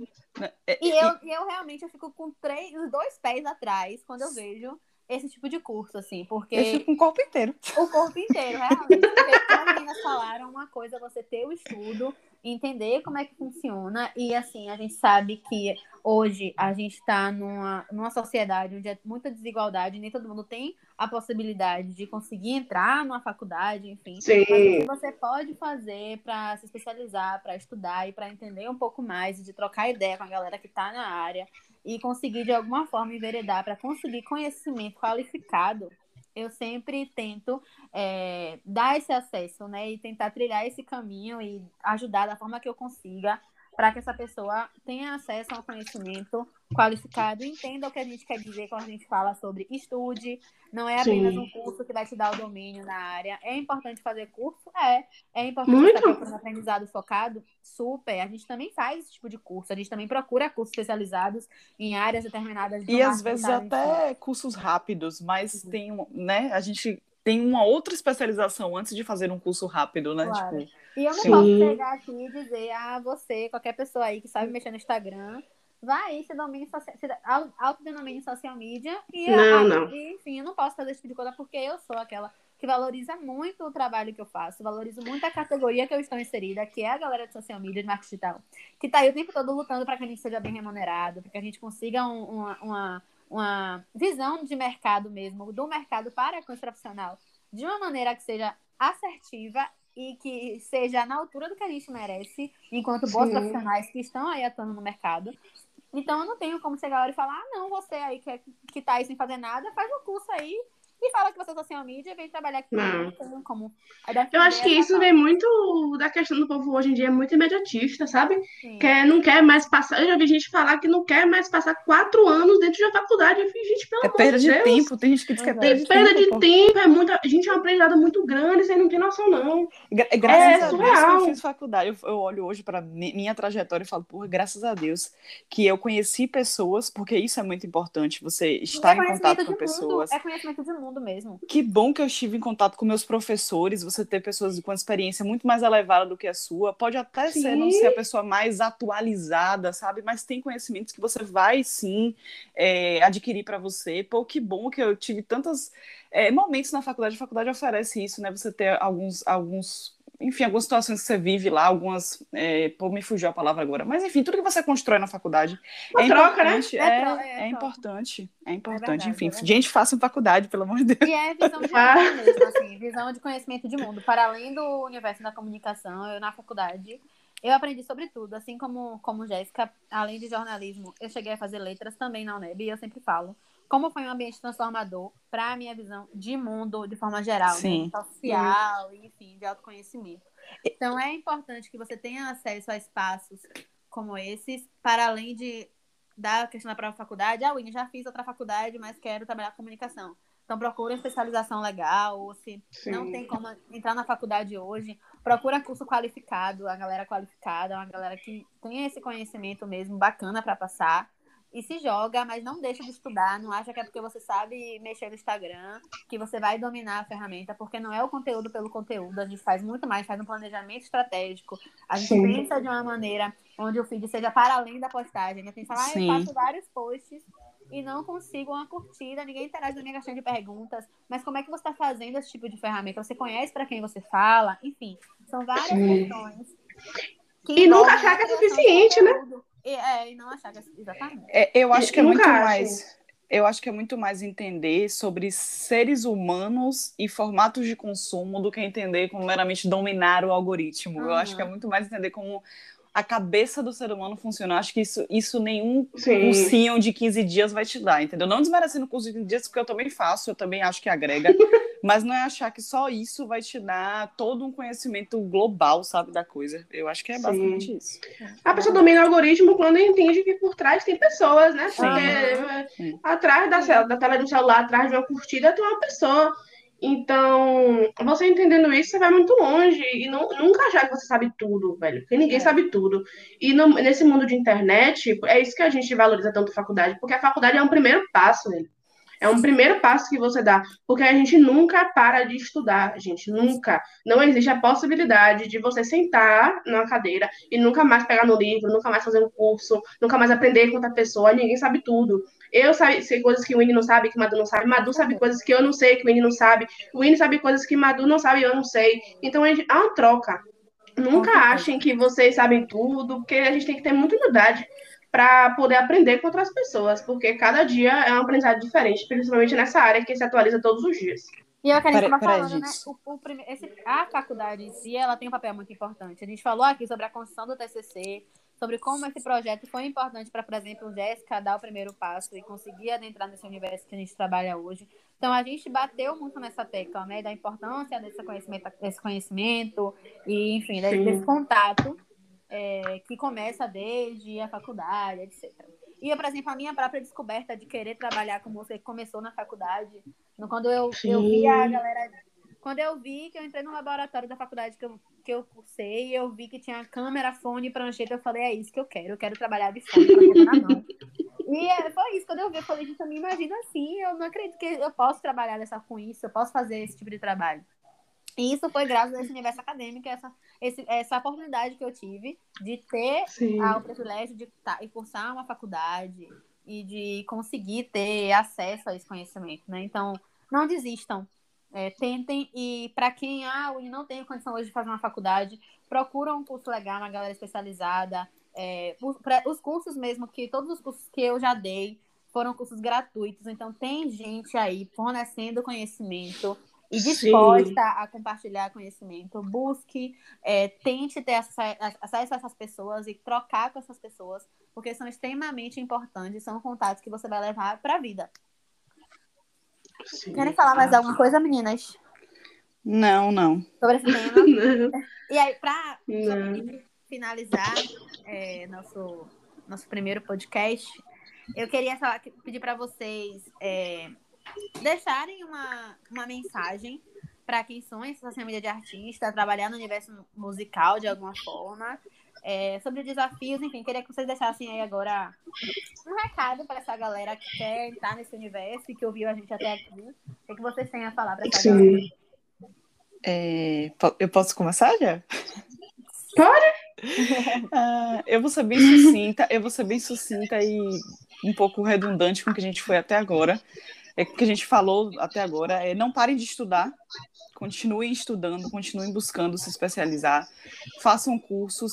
E eu, e eu realmente eu fico com três, os dois pés atrás quando eu vejo esse tipo de curso, assim, porque... Eu fico com o corpo inteiro. O corpo inteiro, realmente. Porque, como meninas falaram, uma coisa é você ter o estudo, entender como é que funciona, e, assim, a gente sabe que hoje a gente está numa, numa sociedade onde é muita desigualdade, nem todo mundo tem a possibilidade de conseguir entrar numa faculdade, enfim. Sim. Mas o que você pode fazer para se especializar, para estudar e para entender um pouco mais e de trocar ideia com a galera que está na área e conseguir de alguma forma enveredar para conseguir conhecimento qualificado, eu sempre tento é, dar esse acesso, né? E tentar trilhar esse caminho e ajudar da forma que eu consiga para que essa pessoa tenha acesso a um conhecimento qualificado e entenda o que a gente quer dizer quando a gente fala sobre estude. Não é apenas Sim. um curso que vai te dar o domínio na área. É importante fazer curso? É. É importante Muito. estar procurando aprendizado focado? Super. A gente também faz esse tipo de curso. A gente também procura cursos especializados em áreas determinadas. E às vezes até cursos rápidos, mas tem, né? A gente tem uma outra especialização antes de fazer um curso rápido, né? Claro. Tipo, e eu não sim. posso chegar aqui e dizer a ah, você, qualquer pessoa aí que sabe mexer no Instagram, vai se domine social, se autodenomine social media e, não, não. E, enfim, eu não posso fazer esse tipo de coisa porque eu sou aquela que valoriza muito o trabalho que eu faço, valorizo muito a categoria que eu estou inserida, que é a galera de social media, de marketing digital, que está aí o tempo todo lutando para que a gente seja bem remunerado, para que a gente consiga um, uma, uma uma visão de mercado mesmo, do mercado para a profissional, de uma maneira que seja assertiva e que seja na altura do que a gente merece, enquanto bons profissionais que estão aí atuando no mercado. Então, eu não tenho como chegar lá e falar, ah, não, você aí que, é, que tá aí sem fazer nada, faz um curso aí e fala que você é social media e vem trabalhar aqui. Não. Como eu acho que isso vem muito da questão do povo hoje em dia, é muito imediatista, sabe? Quer, não quer mais passar. Eu já vi gente falar que não quer mais passar quatro anos dentro de uma faculdade. Eu fiz, gente, pelo é perda de, Deus. tempo. Tem gente que diz que é perda de perda tempo. de tempo. É muita... A gente é uma aprendizado muito grande, você não tem noção, não. Gra graças é a surreal. Deus que eu fiz faculdade. Eu, eu olho hoje para minha trajetória e falo, porra, graças a Deus que eu conheci pessoas, porque isso é muito importante, você estar em contato com pessoas. É conhecimento de mundo mesmo. Que bom que eu estive em contato com meus professores, você ter pessoas com experiência muito mais elevada do que a sua, pode até sim. ser não ser a pessoa mais atualizada, sabe? Mas tem conhecimentos que você vai sim é, adquirir para você. Pô, que bom que eu tive tantos é, momentos na faculdade, a faculdade oferece isso, né? Você ter alguns, alguns enfim, algumas situações que você vive lá, algumas. É, pô, me fugiu a palavra agora. Mas, enfim, tudo que você constrói na faculdade Uma é troca, importante. Né? É, é, é, é importante. É importante. Verdade, enfim, gente, faça faculdade, pelo amor de Deus. E é visão de mundo mesmo, assim, visão de conhecimento de mundo. Para além do universo da comunicação, eu na faculdade. Eu aprendi sobre tudo, assim como, como Jéssica, além de jornalismo, eu cheguei a fazer letras também na UNEB, e eu sempre falo como foi um ambiente transformador para a minha visão de mundo de forma geral, né? social, uhum. enfim, de autoconhecimento. Então é importante que você tenha acesso a espaços como esses, para além de da questão da própria faculdade. Ah, Winnie, já fiz outra faculdade, mas quero trabalhar com comunicação. Então procura especialização legal, ou se Sim. não tem como entrar na faculdade hoje, procura curso qualificado, a galera qualificada, uma galera que tem esse conhecimento mesmo bacana para passar e se joga, mas não deixa de estudar. Não acha que é porque você sabe mexer no Instagram que você vai dominar a ferramenta, porque não é o conteúdo pelo conteúdo. A gente faz muito mais, faz um planejamento estratégico. A gente Sim. pensa de uma maneira onde o feed seja para além da postagem. Né? Tem que falar, ah, eu faço vários posts e não consigo uma curtida, ninguém interage na minha caixinha de perguntas. Mas como é que você está fazendo esse tipo de ferramenta? Você conhece para quem você fala? Enfim, são várias Sim. questões. E nunca achar que é suficiente, né? É, e não achar que é, exatamente. É, eu acho que é muito acho. mais. Eu acho que é muito mais entender sobre seres humanos e formatos de consumo do que entender como meramente dominar o algoritmo. Uhum. Eu acho que é muito mais entender como a cabeça do ser humano funciona. Eu acho que isso, isso nenhum Sim. cursinho de 15 dias vai te dar, entendeu? Não desmerecendo o curso de 15 dias, porque eu também faço, eu também acho que agrega. mas não é achar que só isso vai te dar todo um conhecimento global, sabe, da coisa. Eu acho que é basicamente Sim. isso. A pessoa domina o algoritmo quando entende que por trás tem pessoas, né? Porque Sim. atrás da, da tela do celular, atrás de uma curtida, tem uma pessoa. Então, você entendendo isso, você vai muito longe e não, nunca achar que você sabe tudo, velho. Porque ninguém é. sabe tudo. E no, nesse mundo de internet, é isso que a gente valoriza tanto a faculdade, porque a faculdade é um primeiro passo, velho. É um primeiro passo que você dá, porque a gente nunca para de estudar, gente, nunca. Não existe a possibilidade de você sentar numa cadeira e nunca mais pegar no livro, nunca mais fazer um curso, nunca mais aprender com outra pessoa, ninguém sabe tudo. Eu sei, sei coisas que o Winnie não sabe, que o Madu não sabe, Madu sabe coisas que eu não sei, que o Winnie não sabe, o Winnie sabe coisas que o Madu não sabe e eu não sei. Então é uma troca. Nunca achem que vocês sabem tudo, porque a gente tem que ter muita humildade para poder aprender com outras pessoas, porque cada dia é um aprendizado diferente, principalmente nessa área que se atualiza todos os dias. E é o que a gente estava falando, né? O, o prime... Esse, a faculdade em si, ela tem um papel muito importante. A gente falou aqui sobre a construção do TCC, sobre como esse projeto foi importante para, por exemplo, Jéssica dar o primeiro passo e conseguir adentrar nesse universo que a gente trabalha hoje. Então, a gente bateu muito nessa tecla, né? Da importância desse conhecimento, desse conhecimento e, enfim, desse, desse contato é, que começa desde a faculdade, etc. E, por exemplo, a minha própria descoberta de querer trabalhar com música que começou na faculdade, quando eu, eu vi a galera. Quando eu vi que eu entrei no laboratório da faculdade que eu, que eu cursei, eu vi que tinha câmera, fone, prancheta, eu falei, é isso que eu quero, eu quero trabalhar de fone, prancheta na mão. E é, foi isso, quando eu vi, eu falei, gente, eu me imagino assim, eu não acredito que eu posso trabalhar dessa, com isso, eu posso fazer esse tipo de trabalho. E isso foi graças a esse universo acadêmico, essa, esse, essa oportunidade que eu tive de ter o privilégio de tá, cursar uma faculdade e de conseguir ter acesso a esse conhecimento, né? Então, não desistam. É, tentem e para quem ah, não tem condição hoje de fazer uma faculdade, procura um curso legal, uma galera especializada. É, os, os cursos mesmo, que todos os cursos que eu já dei foram cursos gratuitos, então tem gente aí fornecendo conhecimento e disposta Sim. a compartilhar conhecimento. Busque, é, tente ter acesso a essas pessoas e trocar com essas pessoas, porque são extremamente importantes, são contatos que você vai levar para a vida. Sim. Querem falar mais alguma coisa, meninas? Não, não. Sobre esse tema? e aí, para finalizar é, nosso, nosso primeiro podcast, eu queria falar, pedir para vocês é, deixarem uma, uma mensagem para quem sonha essa família de artista, trabalhar no universo musical de alguma forma, é, sobre desafios, enfim, queria que vocês deixassem aí agora um recado para essa galera que quer entrar nesse universo e que ouviu a gente até aqui. O que, é que vocês têm a falar para essa Sim. galera? É, eu posso começar já? Pode! uh, eu vou ser bem sucinta, eu vou ser bem sucinta e um pouco redundante com o que a gente foi até agora é que a gente falou até agora, é não parem de estudar, continuem estudando, continuem buscando se especializar, façam cursos,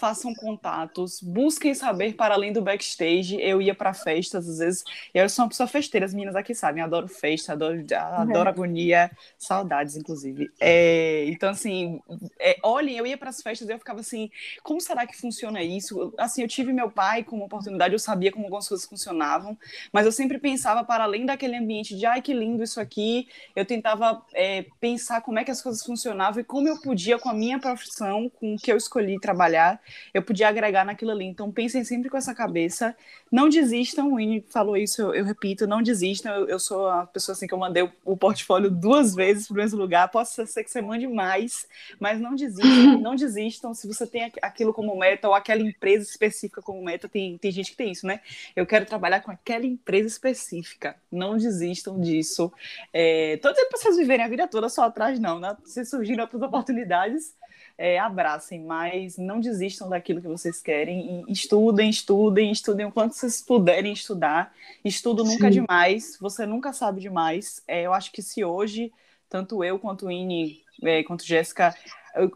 façam contatos, busquem saber para além do backstage. Eu ia para festas, às vezes, eu sou uma pessoa festeira, as meninas aqui sabem, adoro festa, adoro, adoro uhum. agonia, saudades, inclusive. É, então, assim, é, olhem, eu ia para as festas e eu ficava assim, como será que funciona isso? Assim, eu tive meu pai como oportunidade, eu sabia como algumas coisas funcionavam, mas eu sempre pensava para além daquele ambiente de, ai, que lindo isso aqui, eu tentava é, pensar como é que as coisas funcionavam e como eu podia, com a minha profissão, com o que eu escolhi trabalhar, eu podia agregar naquilo ali. Então pensem sempre com essa cabeça, não desistam, o Winnie falou isso, eu, eu repito, não desistam, eu, eu, sou a pessoa assim que eu mandei o, o portfólio duas vezes para o mesmo lugar, posso ser que você mande mais, mas não desistam, não desistam, se você tem aquilo como meta ou aquela empresa específica como meta, tem, tem gente que tem isso, né? Eu quero trabalhar com aquela empresa específica, não desistam disso. É, tô dizendo para vocês viverem a vida toda só atrás, não, né? Se surgirem outras oportunidades, é, abracem, mas não desistam daquilo que vocês querem e estudem, estudem, estudem o quanto vocês puderem estudar. Estudo nunca é demais, você nunca sabe demais. É, eu acho que se hoje, tanto eu quanto o Ine, é, quanto Jéssica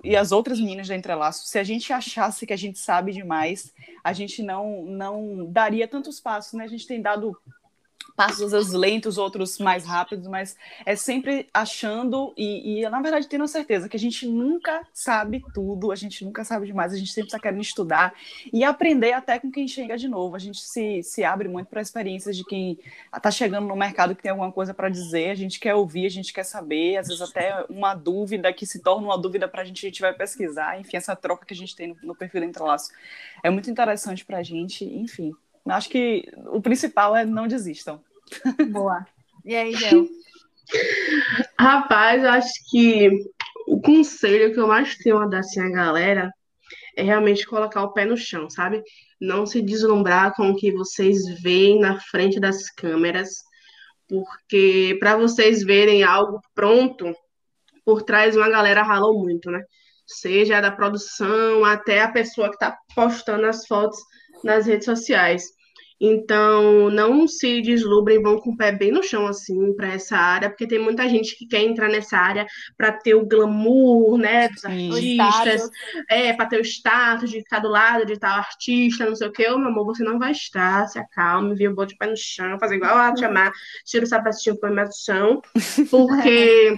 e as outras meninas da Entrelaço, se a gente achasse que a gente sabe demais, a gente não, não daria tantos passos, né? A gente tem dado passos às vezes lentos, outros mais rápidos, mas é sempre achando e, e, na verdade tendo a certeza que a gente nunca sabe tudo, a gente nunca sabe demais, a gente sempre está querendo estudar e aprender até com quem chega de novo. A gente se, se abre muito para experiências de quem está chegando no mercado que tem alguma coisa para dizer, a gente quer ouvir, a gente quer saber, às vezes até uma dúvida que se torna uma dúvida para a gente, a gente vai pesquisar, enfim, essa troca que a gente tem no, no perfil do Entrelaço é muito interessante para a gente, enfim. Acho que o principal é não desistam. Boa. E aí, Gel? Rapaz, eu acho que o conselho que eu mais tenho a dar assim à galera é realmente colocar o pé no chão, sabe? Não se deslumbrar com o que vocês veem na frente das câmeras, porque para vocês verem algo pronto, por trás uma galera ralou muito, né? Seja da produção até a pessoa que está postando as fotos nas redes sociais. Então, não se deslumbrem, vão com o pé bem no chão, assim, para essa área, porque tem muita gente que quer entrar nessa área para ter o glamour, né, dos Sim. artistas, é, para ter o status de ficar do lado de tal artista, não sei o quê. Ô, meu amor, você não vai estar, se acalme, viu, bote o pé no chão, fazer igual a chamar, tira o sapatinho, põe mais no chão, porque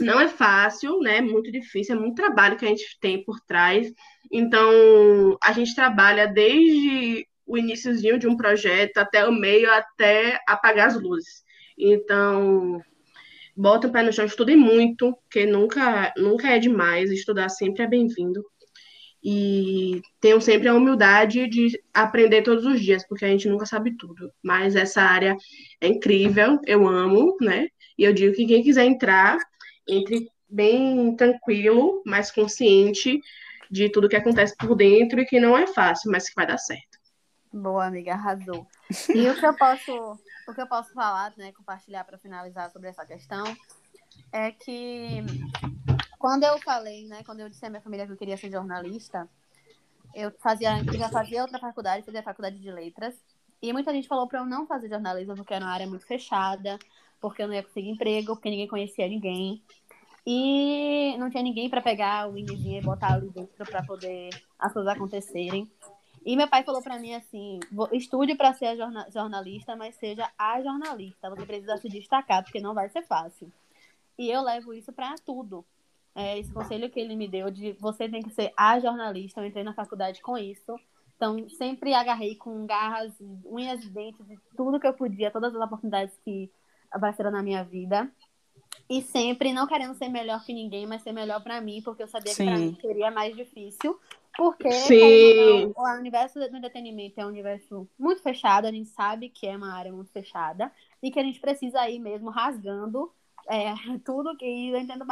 não é fácil, né, muito difícil, é muito trabalho que a gente tem por trás. Então, a gente trabalha desde o iníciozinho de um projeto até o meio, até apagar as luzes. Então, bota o pé no chão, estudem muito, porque nunca, nunca é demais, estudar sempre é bem-vindo. E tenham sempre a humildade de aprender todos os dias, porque a gente nunca sabe tudo. Mas essa área é incrível, eu amo, né? E eu digo que quem quiser entrar, entre bem tranquilo, mais consciente de tudo que acontece por dentro e que não é fácil, mas que vai dar certo. Boa, amiga, arrasou. E o que eu posso, o que eu posso falar, né, compartilhar para finalizar sobre essa questão, é que quando eu falei, né, quando eu disse à minha família que eu queria ser jornalista, eu fazia, eu já fazia outra faculdade, fazia faculdade de letras, e muita gente falou para eu não fazer jornalismo porque era uma área muito fechada, porque eu não ia conseguir emprego, porque ninguém conhecia ninguém. E não tinha ninguém para pegar o Winniezinho e botar ali dentro para poder as coisas acontecerem. E meu pai falou para mim assim: estude para ser jornalista, mas seja a jornalista. Você precisa se destacar, porque não vai ser fácil. E eu levo isso para tudo. É, esse conselho que ele me deu de você tem que ser a jornalista. Eu entrei na faculdade com isso. Então, sempre agarrei com garras, unhas e dentes, de tudo que eu podia, todas as oportunidades que apareceram na minha vida. E sempre não querendo ser melhor que ninguém, mas ser melhor para mim, porque eu sabia Sim. que para mim seria mais difícil. Porque Sim. o universo do entretenimento é um universo muito fechado, a gente sabe que é uma área muito fechada e que a gente precisa ir mesmo rasgando é, tudo que entendo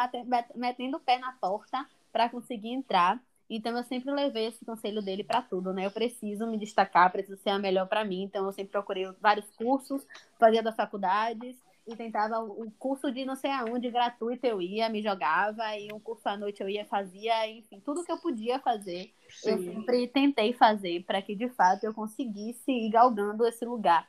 metendo o pé na porta para conseguir entrar. Então eu sempre levei esse conselho dele para tudo, né? Eu preciso me destacar, preciso ser a melhor para mim. Então eu sempre procurei vários cursos, fazia das faculdades e tentava o curso de não sei aonde, gratuito eu ia, me jogava, e um curso à noite eu ia, fazia, enfim, tudo que eu podia fazer, Sim. eu sempre tentei fazer para que de fato eu conseguisse ir galgando esse lugar.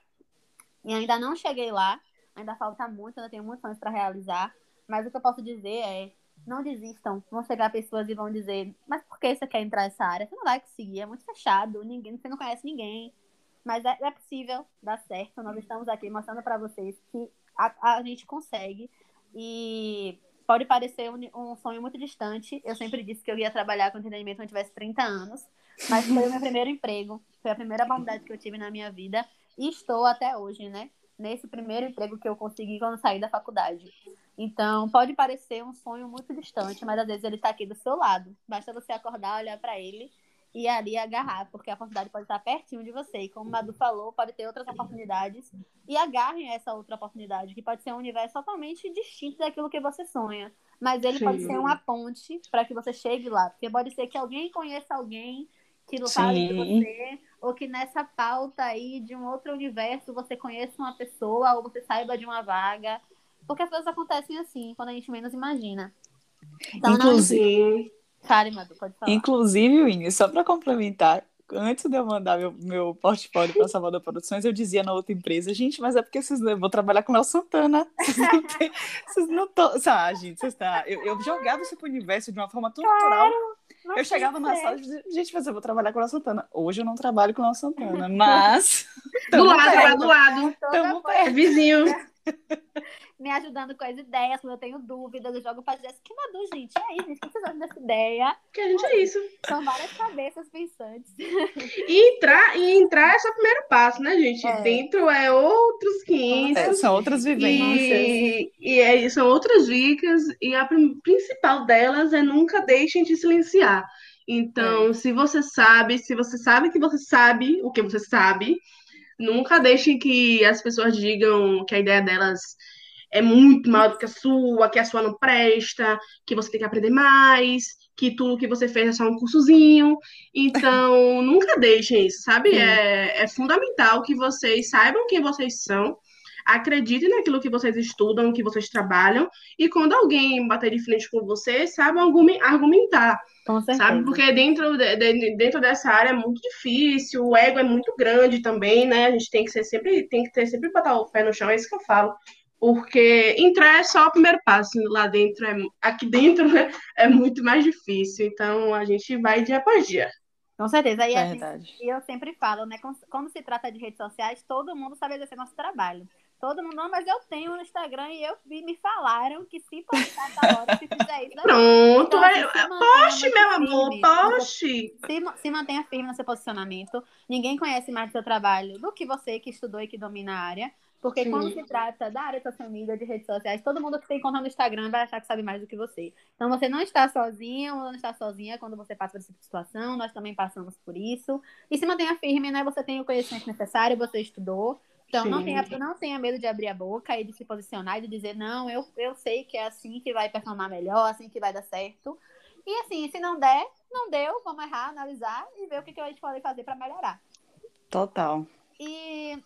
E ainda não cheguei lá, ainda falta muito, ainda tenho muitos anos para realizar, mas o que eu posso dizer é não desistam. Vão chegar pessoas e vão dizer, mas por que você quer entrar nessa área? Você não vai conseguir, é muito fechado, ninguém, você não conhece ninguém. Mas é, é possível dar certo. Nós estamos aqui mostrando para vocês que a, a gente consegue. E pode parecer um, um, sonho muito distante. Eu sempre disse que eu ia trabalhar com entretenimento quando tivesse 30 anos, mas foi o meu primeiro emprego, foi a primeira oportunidade que eu tive na minha vida e estou até hoje, né? Nesse primeiro emprego que eu consegui quando saí da faculdade. Então, pode parecer um sonho muito distante, mas às vezes ele está aqui do seu lado. Basta você acordar, olhar para ele e ali agarrar, porque a oportunidade pode estar pertinho de você. E como o Madu falou, pode ter outras oportunidades. E agarrem essa outra oportunidade, que pode ser um universo totalmente distinto daquilo que você sonha. Mas ele Sim. pode ser uma ponte para que você chegue lá. Porque pode ser que alguém conheça alguém que fale de você, ou que nessa pauta aí de um outro universo você conheça uma pessoa, ou você saiba de uma vaga. Porque as coisas acontecem assim, quando a gente menos imagina. Então, Inclusive. Não... Fale, Madu, pode falar. Inclusive, Winnie, só para complementar, antes de eu mandar meu, meu portfólio para Salvador Produções, eu dizia na outra empresa, gente, mas é porque vocês eu vou trabalhar com o Léo Santana. Vocês não não estão. Ah, gente, vocês tá, eu, eu jogava isso pro universo de uma forma tão natural. Eu chegava na sala e dizia, gente, mas eu vou trabalhar com o Léo Santana. Hoje eu não trabalho com o Léo Santana, mas. do lado, lá do lado. Tamo perto. Vizinho. me ajudando com as ideias, quando eu tenho dúvidas, eu jogo pra Jéssica. Que Madu, gente, e aí, gente, o que vocês acham dessa ideia? Que a gente é isso. São várias cabeças pensantes. E entrar, e entrar é só o primeiro passo, né, gente? É. Dentro é outros 500. É, são outras vivências. E, e é, são outras dicas, e a principal delas é nunca deixem de silenciar. Então, é. se você sabe, se você sabe que você sabe o que você sabe, nunca deixem que as pessoas digam que a ideia delas é muito maior do que a sua, que a sua não presta, que você tem que aprender mais, que tudo que você fez é só um cursozinho. Então, nunca deixem isso, sabe? É, é fundamental que vocês saibam quem vocês são, acreditem naquilo que vocês estudam, que vocês trabalham, e quando alguém bater de frente com você, saibam argumentar. Sabe? Porque dentro, de, dentro dessa área é muito difícil, o ego é muito grande também, né? A gente tem que ser sempre, tem que ter sempre botar o pé no chão, é isso que eu falo. Porque entrar é só o primeiro passo, lá dentro, é, aqui dentro né, é muito mais difícil. Então a gente vai dia após dia. Com certeza. E, gente, e eu sempre falo, né? Quando se trata de redes sociais, todo mundo sabe exercer nosso trabalho. Todo mundo, não, mas eu tenho no Instagram e eu vi, me falaram que se postar tá hora, se fizer isso. Pronto, então, assim, poste, meu amor, poste. Se, se mantenha firme no seu posicionamento. Ninguém conhece mais do seu trabalho do que você que estudou e que domina a área. Porque Sim. quando se trata da área de social media, de redes sociais, todo mundo que tem conta no Instagram vai achar que sabe mais do que você. Então você não está sozinho não está sozinha quando você passa por essa situação, nós também passamos por isso. E se mantenha firme, né? Você tem o conhecimento necessário, você estudou, então, não tenha, não tenha medo de abrir a boca e de se posicionar e de dizer, não, eu, eu sei que é assim que vai performar melhor, assim que vai dar certo. E assim, se não der, não deu, vamos errar, analisar e ver o que, que a gente pode fazer para melhorar. Total. E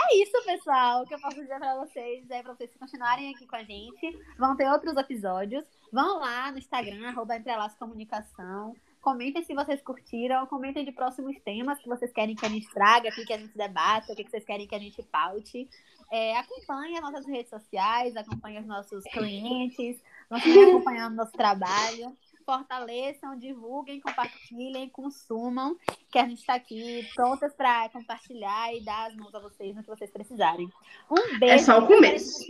é isso, pessoal, que eu posso dizer para vocês, é para vocês continuarem aqui com a gente. Vão ter outros episódios. Vão lá no Instagram, arroba Entrelaço Comunicação. Comentem se vocês curtiram, comentem de próximos temas que vocês querem que a gente traga que a gente debata, o que vocês querem que a gente paute. É, acompanhe as nossas redes sociais, acompanhe os nossos clientes, também acompanhando nosso trabalho. Fortaleçam, divulguem, compartilhem, consumam, que a gente está aqui prontas para compartilhar e dar as mãos a vocês no que vocês precisarem. Um beijo. É só o começo.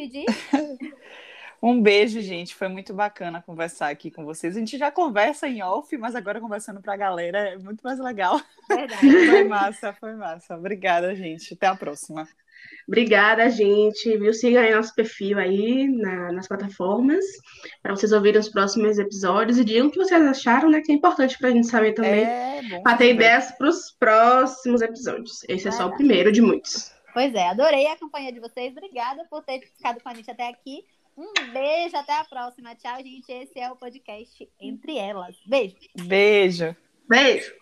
Um beijo, gente. Foi muito bacana conversar aqui com vocês. A gente já conversa em off, mas agora conversando para a galera é muito mais legal. Verdade. Foi massa, foi massa. Obrigada, gente. Até a próxima. Obrigada, gente. Viu? Siga aí nosso perfil aí na, nas plataformas para vocês ouvirem os próximos episódios e digam o que vocês acharam, né? Que é importante para a gente saber também. É, para ter ideias para os próximos episódios. Esse é, é só o primeiro de muitos. Pois é, adorei a companhia de vocês. Obrigada por ter ficado com a gente até aqui. Um beijo, até a próxima. Tchau, gente. Esse é o podcast Entre Elas. Beijo. Beijo. Beijo.